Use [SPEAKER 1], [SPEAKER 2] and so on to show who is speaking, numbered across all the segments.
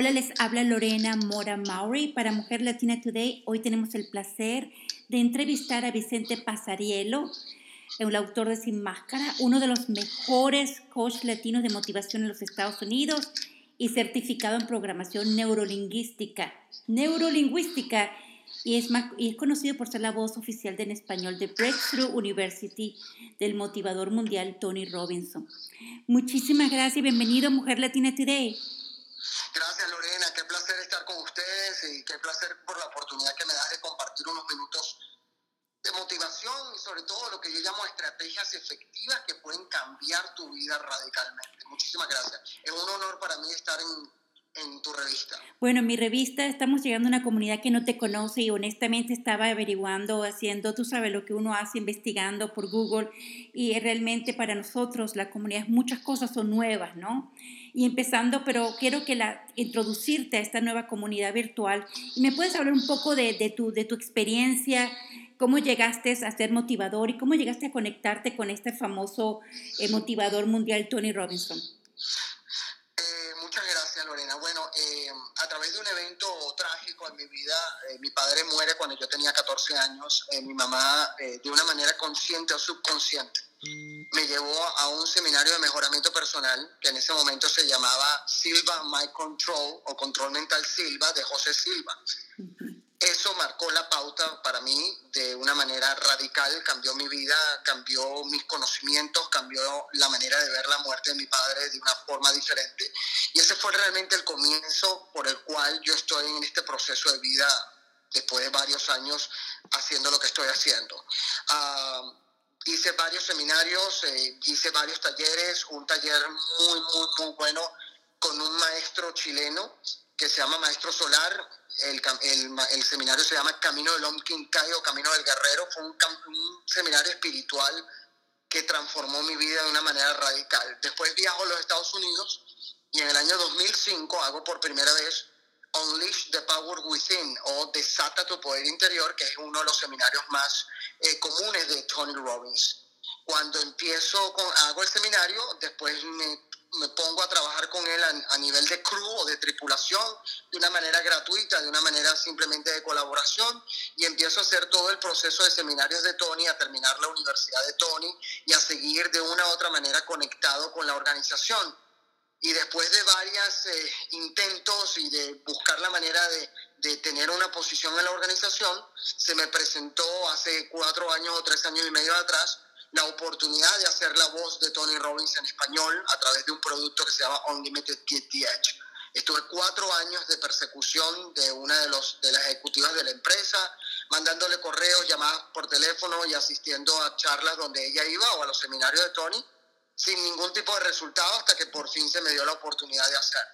[SPEAKER 1] Hola, les habla Lorena Mora Maury para Mujer Latina Today. Hoy tenemos el placer de entrevistar a Vicente Pasarielo, el autor de Sin Máscara, uno de los mejores coach latinos de motivación en los Estados Unidos y certificado en programación neurolingüística. Neurolingüística y es, conocido por ser la voz oficial en español de Breakthrough University del motivador mundial Tony Robinson. Muchísimas gracias y bienvenido a Mujer Latina Today.
[SPEAKER 2] Gracias Lorena, qué placer estar con ustedes y qué placer por la oportunidad que me das de compartir unos minutos de motivación y sobre todo lo que yo llamo estrategias efectivas que pueden cambiar tu vida radicalmente. Muchísimas gracias. Es un honor para mí estar en, en tu revista?
[SPEAKER 1] Bueno, en mi revista estamos llegando a una comunidad que no te conoce y honestamente estaba averiguando, haciendo, tú sabes lo que uno hace, investigando por Google y realmente para nosotros la comunidad muchas cosas son nuevas, ¿no? Y empezando, pero quiero que la, introducirte a esta nueva comunidad virtual. Y me puedes hablar un poco de, de, tu, de tu experiencia, cómo llegaste a ser motivador y cómo llegaste a conectarte con este famoso eh, motivador mundial Tony Robinson.
[SPEAKER 2] en mi vida, eh, mi padre muere cuando yo tenía 14 años, eh, mi mamá eh, de una manera consciente o subconsciente me llevó a un seminario de mejoramiento personal que en ese momento se llamaba Silva My Control o Control Mental Silva de José Silva eso marcó la pauta para mí de una manera radical, cambió mi vida, cambió mis conocimientos, cambió la manera de ver la muerte de mi padre de una forma diferente. Y ese fue realmente el comienzo por el cual yo estoy en este proceso de vida después de varios años haciendo lo que estoy haciendo. Ah, hice varios seminarios, eh, hice varios talleres, un taller muy, muy, muy bueno con un maestro chileno que se llama Maestro Solar, el, el, seminario se llama Camino del Omkinkai o Camino del Guerrero. Fue un, un, seminario espiritual que transformó mi vida de una manera radical. Después viajo a los Estados Unidos y en el año 2005 hago por primera vez Unleash the Power Within o Desata tu Poder Interior, que es uno de los seminarios más eh, comunes de Tony Robbins. Cuando empiezo con, hago el seminario, después me me pongo a trabajar con él a, nivel de crew o de tripulación de una manera gratuita, de una manera simplemente de colaboración y empiezo a hacer todo el proceso de seminarios de Tony, a terminar la universidad de Tony y a seguir de una u otra manera conectado con la organización. Y después de varios eh, intentos y de buscar la manera de, de tener una posición en la organización, se me presentó hace cuatro años o tres años y medio atrás la oportunidad de hacer la voz de Tony Robbins en español a través de un producto que se llama Unlimited Edge. Estuve cuatro años de persecución de una de, los, de las ejecutivas de la empresa, mandándole correos, llamadas por teléfono y asistiendo a charlas donde ella iba o a los seminarios de Tony, sin ningún tipo de resultado hasta que por fin se me dio la oportunidad de hacer.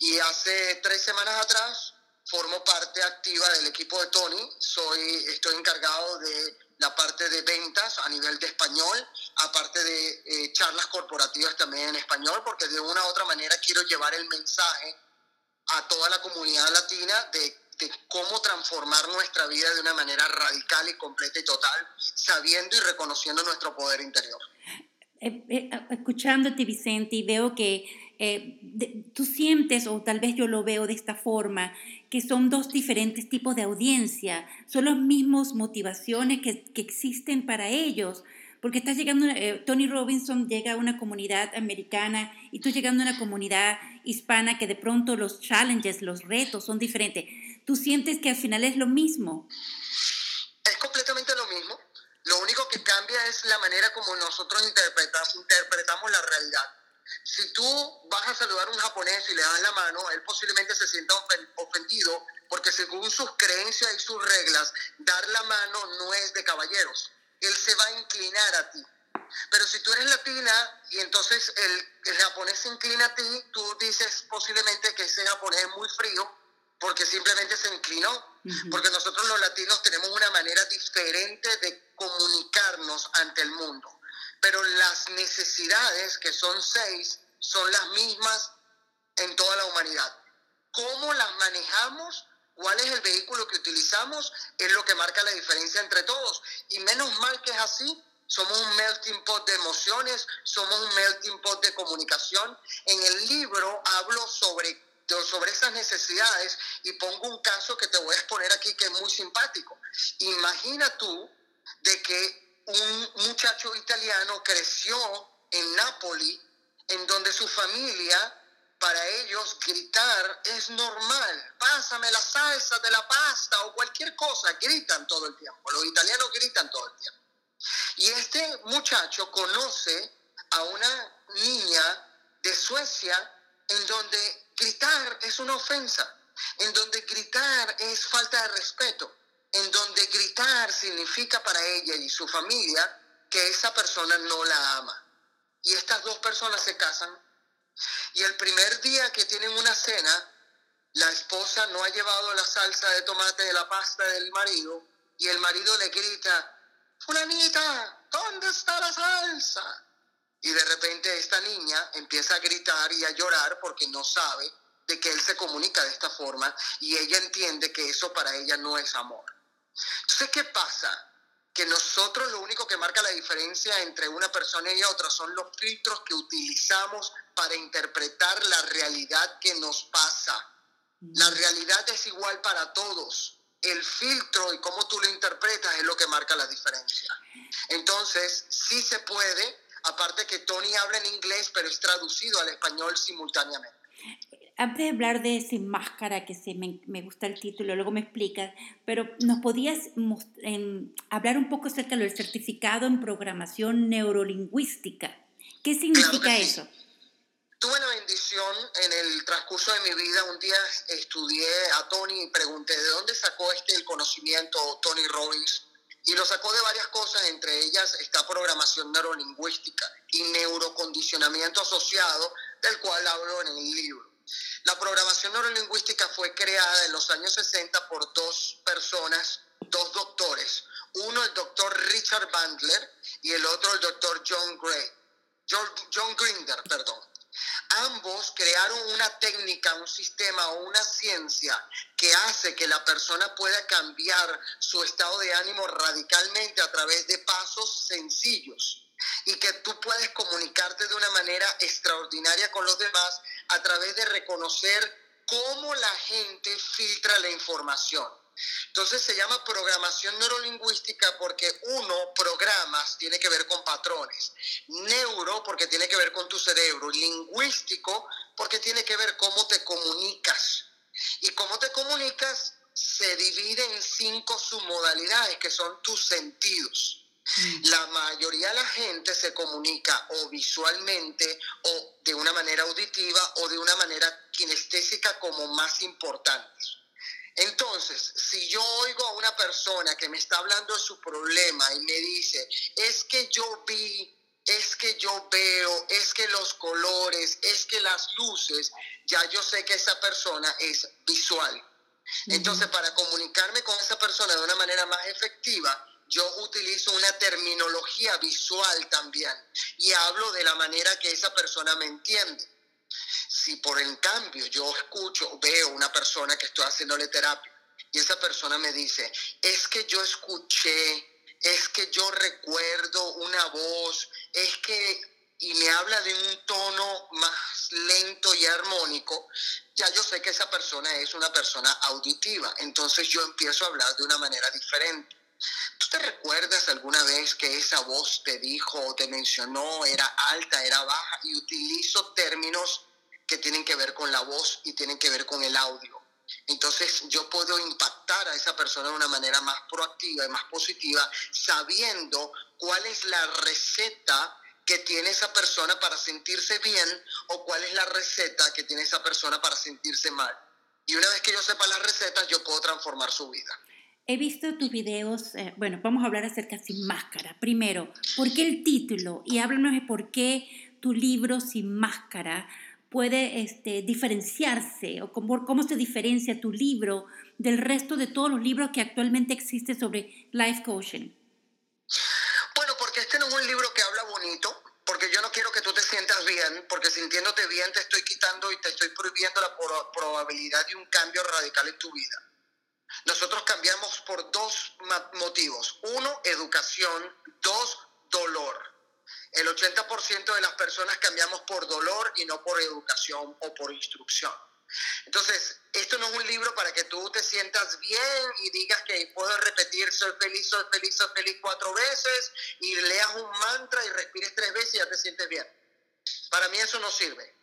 [SPEAKER 2] Y hace tres semanas atrás formo parte activa del equipo de Tony, soy, estoy encargado de la parte de ventas a nivel de español, aparte de eh, charlas corporativas también en español, porque de una u otra manera quiero llevar el mensaje a toda la comunidad latina de, de cómo transformar nuestra vida de una manera radical y completa y total, sabiendo y reconociendo nuestro poder interior.
[SPEAKER 1] Eh, eh, escuchándote, Vicente, y veo que eh, tú sientes, o tal vez yo lo veo de esta forma, que son dos diferentes tipos de audiencia, son las mismas motivaciones que, que existen para ellos, porque estás llegando, eh, Tony Robinson llega a una comunidad americana y tú llegando a una comunidad hispana que de pronto los challenges, los retos son diferentes. ¿Tú sientes que al final es lo mismo?
[SPEAKER 2] Es completamente lo. Lo único que cambia es la manera como nosotros interpretamos, interpretamos la realidad si tú vas a saludar a un japonés y le das la mano, él posiblemente se sienta ofendido porque según sus creencias y sus reglas, dar la mano no es de caballeros. Él se va a inclinar a ti. Pero si tú eres latina y entonces el, el japonés se inclina a ti, tú dices posiblemente que ese japonés es muy frío porque simplemente se inclinó. Porque nosotros los latinos tenemos una manera diferente de comunicarnos ante el mundo pero las necesidades, que son seis, son las mismas en toda la humanidad. ¿Cómo las manejamos? ¿Cuál es el vehículo que utilizamos? Es lo que marca la diferencia entre todos. Y menos mal que es así. Somos un melting pot de emociones, somos un melting pot de comunicación. En el libro hablo sobre sobre esas necesidades y pongo un caso que te voy a exponer aquí que es muy simpático. Imagina tú de que un muchacho italiano creció en Nápoli, en donde su familia, para ellos gritar es normal. Pásame la salsa de la pasta o cualquier cosa, gritan todo el tiempo. Los italianos gritan todo el tiempo. Y este muchacho conoce a una niña de Suecia en donde gritar es una ofensa, en donde gritar es falta de respeto, en donde gritar significa para ella y su familia que esa persona no la ama. Y estas dos personas se casan y el primer día que tienen una cena, la esposa no ha llevado la salsa de tomate de la pasta del marido y el marido le grita, fulanita, ¿dónde está la salsa? Y de repente esta niña empieza a gritar y a llorar porque no sabe de que él se comunica de esta forma y ella entiende que eso para ella no es amor. Entonces, ¿qué pasa? Que nosotros lo único que marca la diferencia entre una persona y otra son los filtros que utilizamos para interpretar la realidad que nos pasa. La realidad es igual para todos. El filtro y cómo tú lo interpretas es lo que marca la diferencia. Entonces, sí se puede, aparte que Tony habla en inglés, pero es traducido al español simultáneamente.
[SPEAKER 1] Antes de hablar de Sin Máscara, que sí, me, me gusta el título, luego me explicas, pero ¿nos podías hablar un poco acerca del certificado en programación neurolingüística? ¿Qué significa eso?
[SPEAKER 2] Tuve la bendición en el transcurso de mi vida, un día estudié a Tony y pregunté de dónde sacó este el conocimiento Tony Robbins y lo sacó de varias cosas, entre ellas está programación neurolingüística y neurocondicionamiento asociado, del cual hablo en el libro. La programación neurolingüística fue creada en los años 60 por dos personas, dos doctores. Uno el doctor Richard Bandler y el otro el doctor John Gray. John Grinder, perdón. Ambos crearon una técnica, un sistema o una ciencia que hace que la persona pueda cambiar su estado de ánimo radicalmente a través de pasos sencillos y que tú puedes comunicarte de una manera extraordinaria con los demás a través de reconocer cómo la gente filtra la información. Entonces se llama programación neurolingüística porque uno, programas, tiene que ver con patrones. Neuro porque tiene que ver con tu cerebro. Lingüístico porque tiene que ver cómo te comunicas. Y cómo te comunicas se divide en cinco submodalidades que son tus sentidos. Mm. La mayoría de la gente se comunica o visualmente o de una manera auditiva o de una manera kinestésica como más importantes. Entonces, si yo oigo a una persona que me está hablando de su problema y me dice, es que yo vi, es que yo veo, es que los colores, es que las luces, ya yo sé que esa persona es visual. Entonces, para comunicarme con esa persona de una manera más efectiva, yo utilizo una terminología visual también y hablo de la manera que esa persona me entiende. Si por en cambio yo escucho, veo una persona que estoy haciéndole terapia y esa persona me dice, es que yo escuché, es que yo recuerdo una voz, es que y me habla de un tono más lento y armónico, ya yo sé que esa persona es una persona auditiva. Entonces yo empiezo a hablar de una manera diferente. ¿Tú te recuerdas alguna vez que esa voz te dijo o te mencionó, era alta, era baja? Y utilizo términos que tienen que ver con la voz y tienen que ver con el audio. Entonces yo puedo impactar a esa persona de una manera más proactiva y más positiva, sabiendo cuál es la receta que tiene esa persona para sentirse bien o cuál es la receta que tiene esa persona para sentirse mal. Y una vez que yo sepa las recetas, yo puedo transformar su vida.
[SPEAKER 1] He visto tus videos, eh, bueno, vamos a hablar acerca Sin Máscara. Primero, ¿por qué el título? Y háblanos de por qué tu libro Sin Máscara puede este, diferenciarse o cómo, cómo se diferencia tu libro del resto de todos los libros que actualmente existen sobre life coaching?
[SPEAKER 2] Bueno, porque este no es un libro que habla bonito, porque yo no quiero que tú te sientas bien, porque sintiéndote bien te estoy quitando y te estoy prohibiendo la probabilidad de un cambio radical en tu vida. Nosotros cambiamos por dos motivos. Uno, educación. Dos, dolor. El 80% de las personas cambiamos por dolor y no por educación o por instrucción. Entonces, esto no es un libro para que tú te sientas bien y digas que puedo repetir soy feliz, soy feliz, soy feliz cuatro veces y leas un mantra y respires tres veces y ya te sientes bien. Para mí eso no sirve.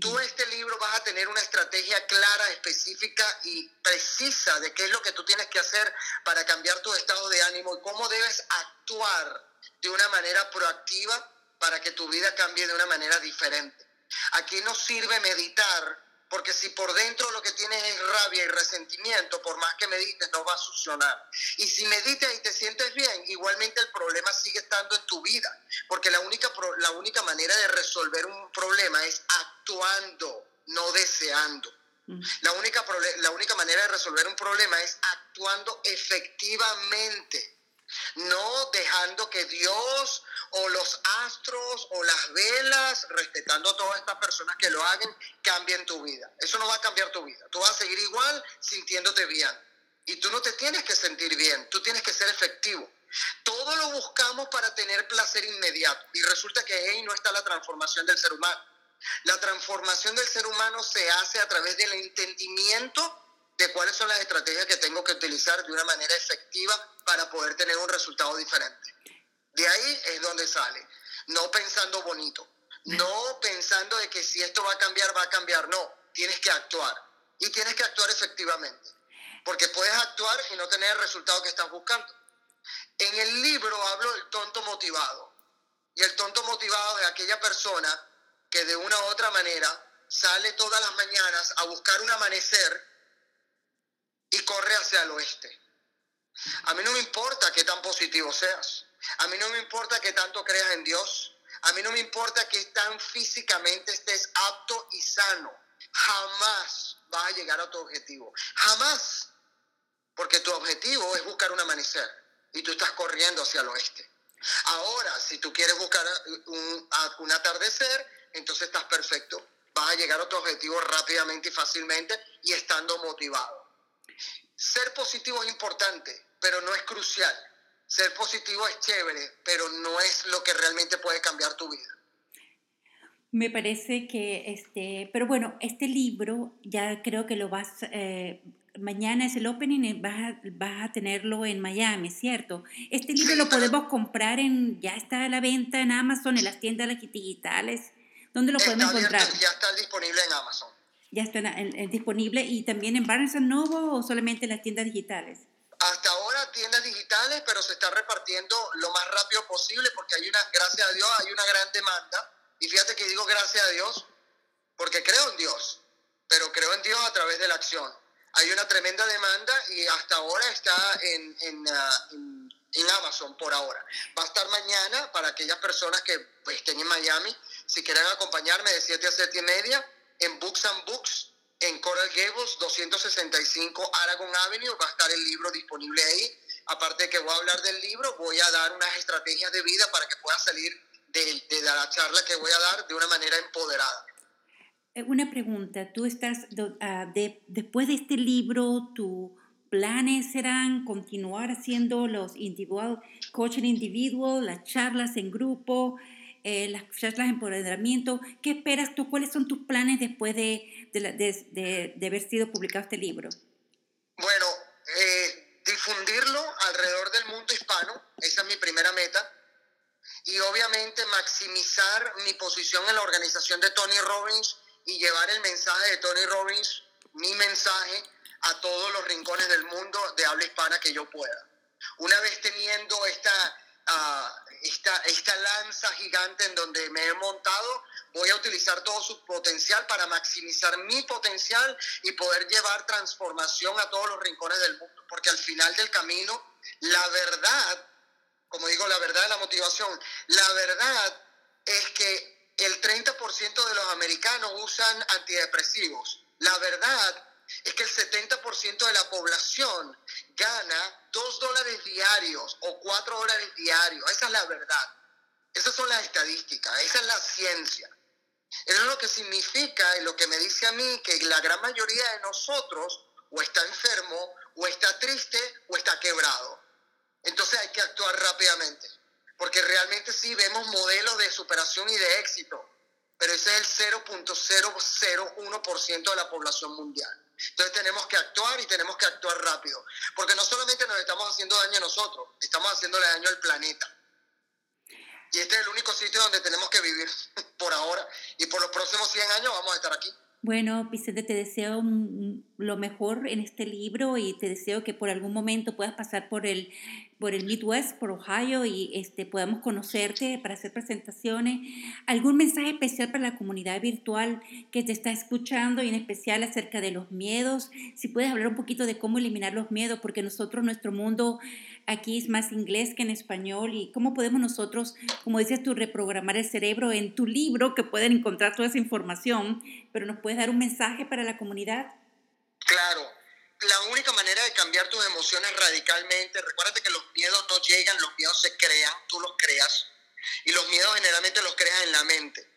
[SPEAKER 2] Tú este libro vas a tener una estrategia clara, específica y precisa de qué es lo que tú tienes que hacer para cambiar tu estado de ánimo y cómo debes actuar de una manera proactiva para que tu vida cambie de una manera diferente. Aquí no sirve meditar porque si por dentro lo que tienes es rabia y resentimiento, por más que medites, no va a solucionar. Y si meditas y te sientes bien, igualmente el problema sigue estando en tu vida. Porque la única, la única manera de resolver un problema es actuando, no deseando. Mm. La única, la única manera de resolver un problema es actuando efectivamente no dejando que Dios o los astros o las velas, respetando a todas estas personas que lo hagan, cambien tu vida. Eso no va a cambiar tu vida. Tú vas a seguir igual sintiéndote bien. Y tú no te tienes que sentir bien, tú tienes que ser efectivo. Todo lo buscamos para tener placer inmediato y resulta que ahí no está la transformación del ser humano. La transformación del ser humano se hace a través del entendimiento de cuáles son las estrategias que tengo que utilizar de una manera efectiva para poder tener un resultado diferente. De ahí es donde sale, no pensando bonito, no pensando de que si esto va a cambiar, va a cambiar, no, tienes que actuar. Y tienes que actuar efectivamente, porque puedes actuar y no tener el resultado que estás buscando. En el libro hablo del tonto motivado. Y el tonto motivado es aquella persona que de una u otra manera sale todas las mañanas a buscar un amanecer y corre hacia el oeste. A mí no me importa qué tan positivo seas. A mí no me importa qué tanto creas en Dios. A mí no me importa que tan físicamente estés apto y sano. Jamás vas a llegar a tu objetivo. Jamás. Porque tu objetivo es buscar un amanecer y tú estás corriendo hacia el oeste. Ahora, si tú quieres buscar un, un atardecer, entonces estás perfecto. Vas a llegar a tu objetivo rápidamente y fácilmente y estando motivado. Ser positivo es importante, pero no es crucial. Ser positivo es chévere, pero no es lo que realmente puede cambiar tu vida.
[SPEAKER 1] Me parece que, este, pero bueno, este libro ya creo que lo vas, eh, mañana es el opening, eh, vas a, vas a tenerlo en Miami, ¿cierto? Este libro lo podemos comprar en, ya está a la venta en Amazon, en las tiendas digitales. ¿Dónde lo podemos encontrar?
[SPEAKER 2] ya está disponible en Amazon
[SPEAKER 1] ya está disponible y también en Barnes Noble o solamente en las tiendas digitales?
[SPEAKER 2] Hasta ahora tiendas digitales, pero se está repartiendo lo más rápido posible porque hay una, gracias a Dios, hay una gran demanda. Y fíjate que digo gracias a Dios porque creo en Dios, pero creo en Dios a través de la acción. Hay una tremenda demanda y hasta ahora está en, en, ah, en, Amazon por ahora. Va a estar mañana para aquellas personas que pues, estén en Miami. Si quieren acompañarme de 7 a 7 y media, en Books and Books, en Coral Gables, 265 Aragon Avenue, va a estar el libro disponible ahí. Aparte de que voy a hablar del libro, voy a dar unas estrategias de vida para que pueda salir de, la charla que voy a dar de una manera empoderada.
[SPEAKER 1] Eh, una pregunta, tú estás, ah, después de este libro, tus planes serán continuar haciendo los individual, coaching individual, las charlas en grupo, eh, las charlas de empoderamiento. ¿Qué esperas tú? ¿Cuáles son tus planes después de, de, de, haber sido publicado este libro?
[SPEAKER 2] Bueno, eh, difundirlo alrededor del mundo hispano, esa es mi primera meta. Y obviamente maximizar mi posición en la organización de Tony Robbins y llevar el mensaje de Tony Robbins, mi mensaje, a todos los rincones del mundo de habla hispana que yo pueda. Una vez teniendo esta esta, esta lanza gigante en donde me he montado, voy a utilizar todo su potencial para maximizar mi potencial y poder llevar transformación a todos los rincones del mundo. Porque al final del camino, la verdad, como digo, la verdad de la motivación, la verdad es que el 30% de los americanos usan antidepresivos. La verdad es que el 70% de la población gana 2 dólares diarios o 4 dólares diarios. Esa es la verdad. Esas son las estadísticas, esa es la ciencia. Eso es lo que significa y lo que me dice a mí que la gran mayoría de nosotros o está enfermo, o está triste, o está quebrado. Entonces hay que actuar rápidamente, porque realmente sí vemos modelos de superación y de éxito, pero ese es el 0.001% de la población mundial. Entonces tenemos que actuar y tenemos que actuar rápido, porque no solamente nos estamos haciendo daño a nosotros, estamos haciéndole daño al planeta. Y este es el único sitio donde tenemos que vivir por ahora. Y por los próximos 100 años vamos a estar aquí.
[SPEAKER 1] Bueno, Vicente, te deseo lo mejor en este libro y te deseo que por algún momento puedas pasar por el, por el Midwest, por Ohio y este, podamos conocerte para hacer presentaciones. ¿Algún mensaje especial para la comunidad virtual que te está escuchando y en especial acerca de los miedos? Si puedes hablar un poquito de cómo eliminar los miedos, porque nosotros, nuestro mundo aquí es más inglés que en español y cómo podemos nosotros, como dices tú, reprogramar el cerebro en tu libro que pueden encontrar toda esa información, pero nos puedes dar un mensaje para la comunidad.
[SPEAKER 2] Claro, la única manera de cambiar tus emociones radicalmente, recuérdate que los miedos no llegan, los miedos se crean, tú los creas, y los miedos generalmente los creas en la mente.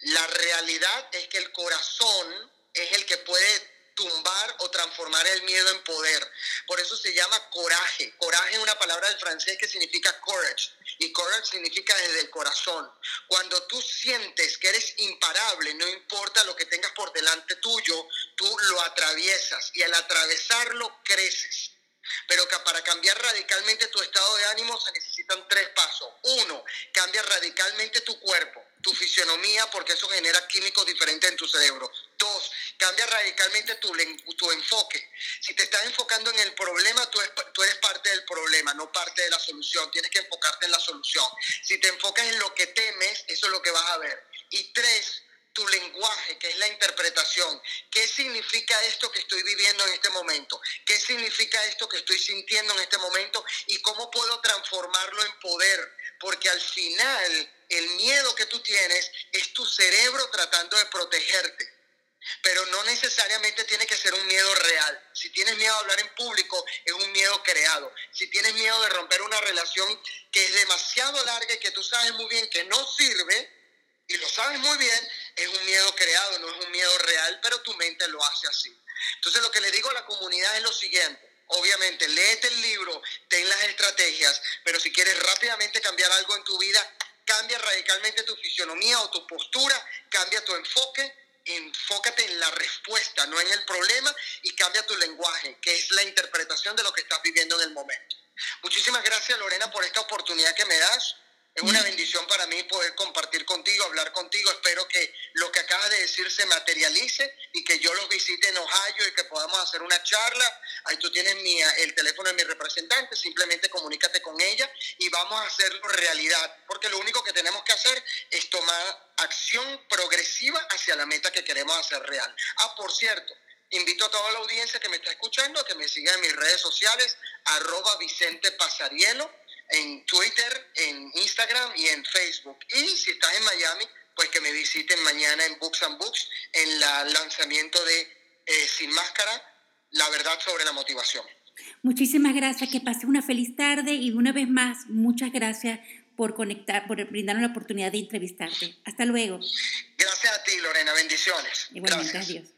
[SPEAKER 2] La realidad es que el corazón es el que puede tumbar o transformar el miedo en poder. Por eso se llama coraje. Coraje es una palabra del francés que significa courage y courage significa desde el corazón. Cuando tú sientes que eres imparable, no importa lo que tengas por delante tuyo, tú lo atraviesas y al atravesarlo creces. Pero para cambiar radicalmente tu estado de ánimo se necesitan tres pasos. Uno, cambia radicalmente tu cuerpo tu fisionomía porque eso genera químicos diferentes en tu cerebro. Dos, cambia radicalmente tu, tu enfoque. Si te estás enfocando en el problema, tú, tú eres parte del problema, no parte de la solución. Tienes que enfocarte en la solución. Si te enfocas en lo que temes, eso es lo que vas a ver. Y tres, tu lenguaje, que es la interpretación. ¿Qué significa esto que estoy viviendo en este momento? ¿Qué significa esto que estoy sintiendo en este momento? ¿Y cómo puedo transformarlo en poder? Porque al final el miedo que tú tienes es tu cerebro tratando de protegerte. Pero no necesariamente tiene que ser un miedo real. Si tienes miedo a hablar en público, es un miedo creado. Si tienes miedo de romper una relación que es demasiado larga y que tú sabes muy bien que no sirve, y lo sabes muy bien, es un miedo creado, no es un miedo real, pero tu mente lo hace así. Entonces lo que le digo a la comunidad es lo siguiente. Obviamente, léete el libro, ten las estrategias, pero si quieres rápidamente cambiar algo en tu vida, cambia radicalmente tu fisionomía o tu postura, cambia tu enfoque, enfócate en la respuesta, no en el problema, y cambia tu lenguaje, que es la interpretación de lo que estás viviendo en el momento. Muchísimas gracias Lorena por esta oportunidad que me das. Es una bendición para mí poder compartir contigo, hablar contigo. Espero que lo que acabas de decir se materialice y que yo los visite en Ohio y que podamos hacer una charla. Ahí tú tienes mi, el teléfono de mi representante, simplemente comunícate con ella y vamos a hacerlo realidad. Porque lo único que tenemos que hacer es tomar acción progresiva hacia la meta que queremos hacer real. Ah, por cierto, invito a toda la audiencia que me está escuchando a que me siga en mis redes sociales, arroba Vicente Pasarielo en Twitter, en Instagram y en Facebook. Y si estás en Miami, pues que me visiten mañana en Books and Books en el lanzamiento de eh, Sin Máscara, la verdad sobre la motivación.
[SPEAKER 1] Muchísimas gracias, que pase una feliz tarde y una vez más, muchas gracias por conectar, por brindarnos la oportunidad de entrevistarte. Hasta luego.
[SPEAKER 2] Gracias a ti, Lorena, bendiciones.
[SPEAKER 1] Igualmente, adiós.